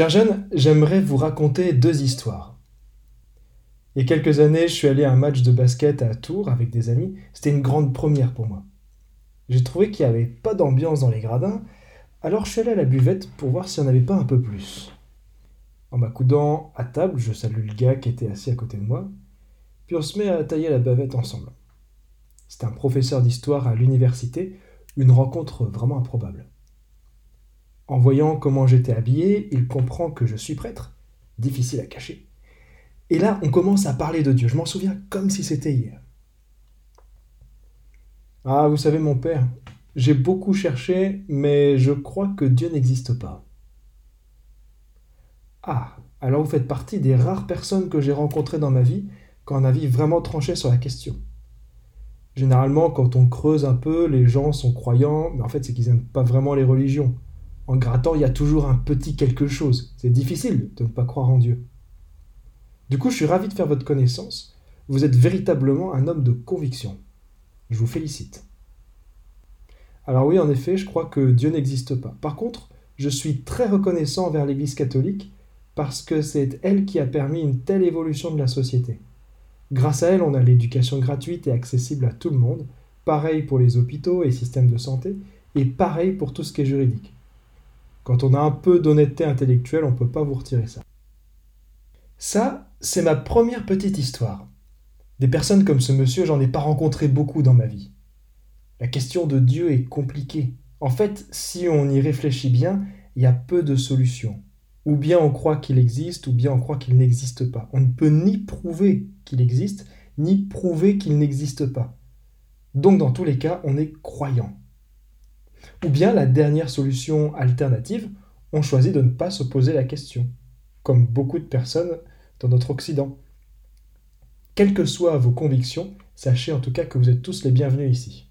Chers jeunes, j'aimerais vous raconter deux histoires. Il y a quelques années, je suis allé à un match de basket à Tours avec des amis. C'était une grande première pour moi. J'ai trouvé qu'il n'y avait pas d'ambiance dans les gradins, alors je suis allé à la buvette pour voir s'il n'y en avait pas un peu plus. En m'accoudant à table, je salue le gars qui était assis à côté de moi, puis on se met à tailler la bavette ensemble. C'est un professeur d'histoire à l'université, une rencontre vraiment improbable. En voyant comment j'étais habillé, il comprend que je suis prêtre. Difficile à cacher. Et là, on commence à parler de Dieu. Je m'en souviens comme si c'était hier. Ah, vous savez, mon père, j'ai beaucoup cherché, mais je crois que Dieu n'existe pas. Ah, alors vous faites partie des rares personnes que j'ai rencontrées dans ma vie quand on a vraiment tranché sur la question. Généralement, quand on creuse un peu, les gens sont croyants, mais en fait, c'est qu'ils n'aiment pas vraiment les religions en grattant, il y a toujours un petit quelque chose. C'est difficile de ne pas croire en Dieu. Du coup, je suis ravi de faire votre connaissance. Vous êtes véritablement un homme de conviction. Je vous félicite. Alors oui, en effet, je crois que Dieu n'existe pas. Par contre, je suis très reconnaissant envers l'Église catholique parce que c'est elle qui a permis une telle évolution de la société. Grâce à elle, on a l'éducation gratuite et accessible à tout le monde, pareil pour les hôpitaux et systèmes de santé, et pareil pour tout ce qui est juridique. Quand on a un peu d'honnêteté intellectuelle, on ne peut pas vous retirer ça. Ça, c'est ma première petite histoire. Des personnes comme ce monsieur, j'en ai pas rencontré beaucoup dans ma vie. La question de Dieu est compliquée. En fait, si on y réfléchit bien, il y a peu de solutions. Ou bien on croit qu'il existe, ou bien on croit qu'il n'existe pas. On ne peut ni prouver qu'il existe, ni prouver qu'il n'existe pas. Donc dans tous les cas, on est croyant. Ou bien la dernière solution alternative, on choisit de ne pas se poser la question, comme beaucoup de personnes dans notre Occident. Quelles que soient vos convictions, sachez en tout cas que vous êtes tous les bienvenus ici.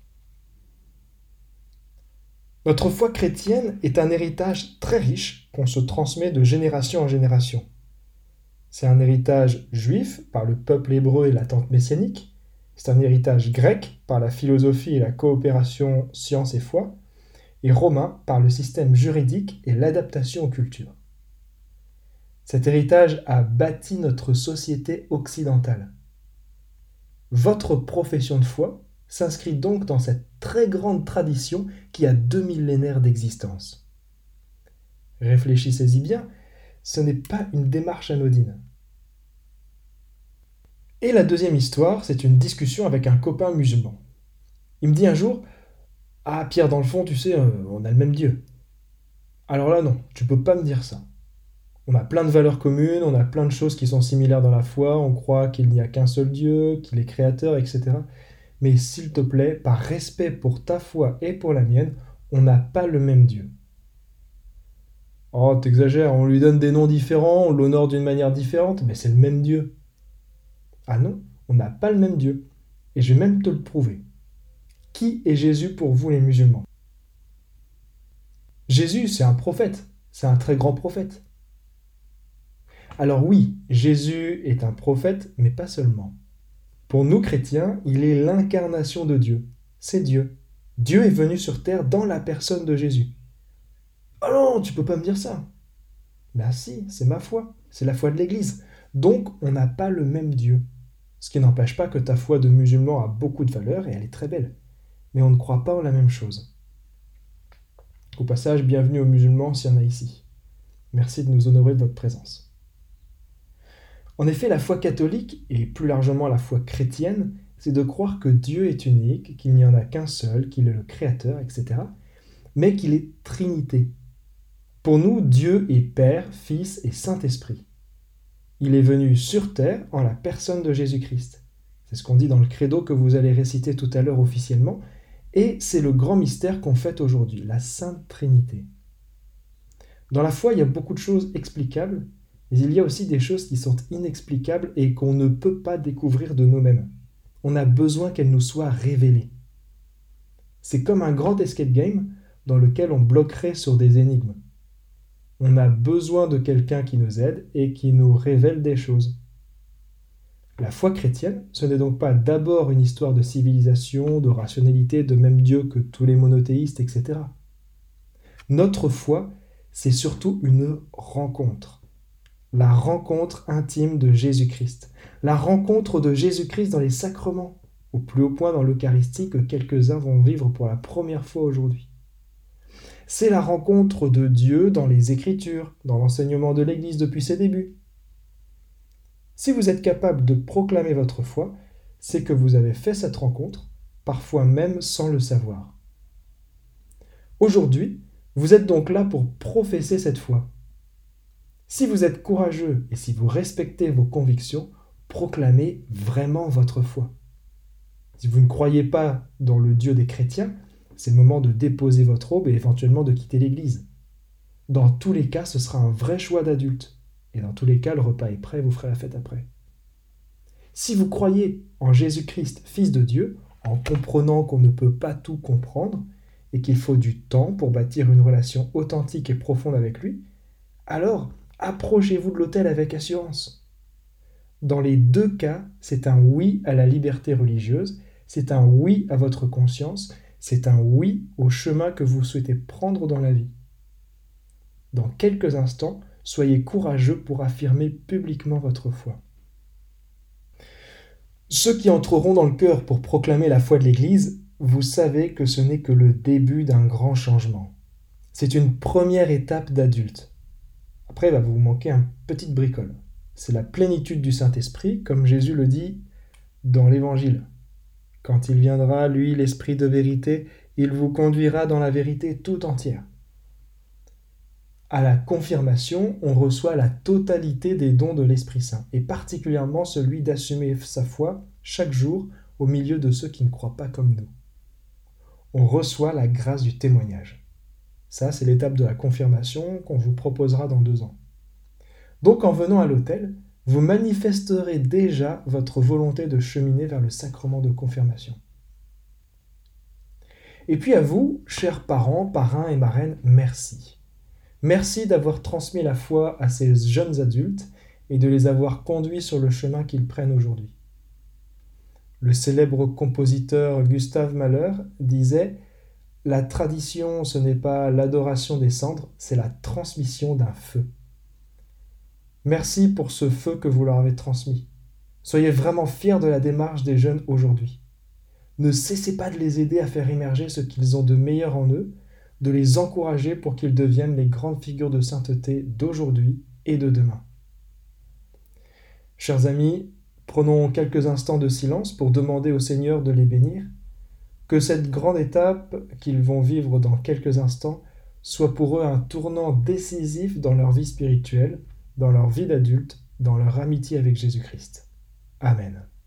Notre foi chrétienne est un héritage très riche qu'on se transmet de génération en génération. C'est un héritage juif par le peuple hébreu et l'attente messianique, c'est un héritage grec par la philosophie et la coopération science et foi, et romain par le système juridique et l'adaptation aux cultures. Cet héritage a bâti notre société occidentale. Votre profession de foi s'inscrit donc dans cette très grande tradition qui a deux millénaires d'existence. Réfléchissez-y bien, ce n'est pas une démarche anodine. Et la deuxième histoire, c'est une discussion avec un copain musulman. Il me dit un jour, ah, Pierre, dans le fond, tu sais, euh, on a le même Dieu. Alors là, non, tu peux pas me dire ça. On a plein de valeurs communes, on a plein de choses qui sont similaires dans la foi, on croit qu'il n'y a qu'un seul Dieu, qu'il est créateur, etc. Mais s'il te plaît, par respect pour ta foi et pour la mienne, on n'a pas le même Dieu. Oh, t'exagères, on lui donne des noms différents, on l'honore d'une manière différente, mais c'est le même Dieu. Ah non, on n'a pas le même Dieu. Et je vais même te le prouver. Qui est Jésus pour vous les musulmans? Jésus, c'est un prophète, c'est un très grand prophète. Alors oui, Jésus est un prophète, mais pas seulement. Pour nous chrétiens, il est l'incarnation de Dieu. C'est Dieu. Dieu est venu sur terre dans la personne de Jésus. Oh non, tu peux pas me dire ça. Ben si, c'est ma foi, c'est la foi de l'Église. Donc on n'a pas le même Dieu. Ce qui n'empêche pas que ta foi de musulman a beaucoup de valeur et elle est très belle mais on ne croit pas en la même chose. Au passage, bienvenue aux musulmans s'il y en a ici. Merci de nous honorer de votre présence. En effet, la foi catholique, et plus largement la foi chrétienne, c'est de croire que Dieu est unique, qu'il n'y en a qu'un seul, qu'il est le Créateur, etc., mais qu'il est Trinité. Pour nous, Dieu est Père, Fils et Saint-Esprit. Il est venu sur terre en la personne de Jésus-Christ. C'est ce qu'on dit dans le credo que vous allez réciter tout à l'heure officiellement, et c'est le grand mystère qu'on fête aujourd'hui, la Sainte Trinité. Dans la foi, il y a beaucoup de choses explicables, mais il y a aussi des choses qui sont inexplicables et qu'on ne peut pas découvrir de nous-mêmes. On a besoin qu'elles nous soient révélées. C'est comme un grand escape game dans lequel on bloquerait sur des énigmes. On a besoin de quelqu'un qui nous aide et qui nous révèle des choses. La foi chrétienne, ce n'est donc pas d'abord une histoire de civilisation, de rationalité, de même Dieu que tous les monothéistes, etc. Notre foi, c'est surtout une rencontre. La rencontre intime de Jésus-Christ. La rencontre de Jésus-Christ dans les sacrements, au plus haut point dans l'Eucharistie que quelques-uns vont vivre pour la première fois aujourd'hui. C'est la rencontre de Dieu dans les Écritures, dans l'enseignement de l'Église depuis ses débuts. Si vous êtes capable de proclamer votre foi, c'est que vous avez fait cette rencontre, parfois même sans le savoir. Aujourd'hui, vous êtes donc là pour professer cette foi. Si vous êtes courageux et si vous respectez vos convictions, proclamez vraiment votre foi. Si vous ne croyez pas dans le Dieu des chrétiens, c'est le moment de déposer votre aube et éventuellement de quitter l'Église. Dans tous les cas, ce sera un vrai choix d'adulte. Et dans tous les cas, le repas est prêt, vous ferez la fête après. Si vous croyez en Jésus-Christ, Fils de Dieu, en comprenant qu'on ne peut pas tout comprendre et qu'il faut du temps pour bâtir une relation authentique et profonde avec lui, alors approchez-vous de l'autel avec assurance. Dans les deux cas, c'est un oui à la liberté religieuse, c'est un oui à votre conscience, c'est un oui au chemin que vous souhaitez prendre dans la vie. Dans quelques instants, soyez courageux pour affirmer publiquement votre foi. Ceux qui entreront dans le cœur pour proclamer la foi de l'Église, vous savez que ce n'est que le début d'un grand changement. C'est une première étape d'adulte. Après, il va vous manquer un petite bricole. C'est la plénitude du Saint-Esprit, comme Jésus le dit dans l'Évangile. Quand il viendra, lui, l'Esprit de vérité, il vous conduira dans la vérité tout entière à la confirmation, on reçoit la totalité des dons de l'Esprit Saint, et particulièrement celui d'assumer sa foi chaque jour au milieu de ceux qui ne croient pas comme nous. On reçoit la grâce du témoignage. Ça, c'est l'étape de la confirmation qu'on vous proposera dans deux ans. Donc en venant à l'autel, vous manifesterez déjà votre volonté de cheminer vers le sacrement de confirmation. Et puis à vous, chers parents, parrains et marraines, merci. Merci d'avoir transmis la foi à ces jeunes adultes et de les avoir conduits sur le chemin qu'ils prennent aujourd'hui. Le célèbre compositeur Gustave Mahler disait La tradition, ce n'est pas l'adoration des cendres, c'est la transmission d'un feu. Merci pour ce feu que vous leur avez transmis. Soyez vraiment fiers de la démarche des jeunes aujourd'hui. Ne cessez pas de les aider à faire émerger ce qu'ils ont de meilleur en eux de les encourager pour qu'ils deviennent les grandes figures de sainteté d'aujourd'hui et de demain. Chers amis, prenons quelques instants de silence pour demander au Seigneur de les bénir, que cette grande étape qu'ils vont vivre dans quelques instants soit pour eux un tournant décisif dans leur vie spirituelle, dans leur vie d'adulte, dans leur amitié avec Jésus-Christ. Amen.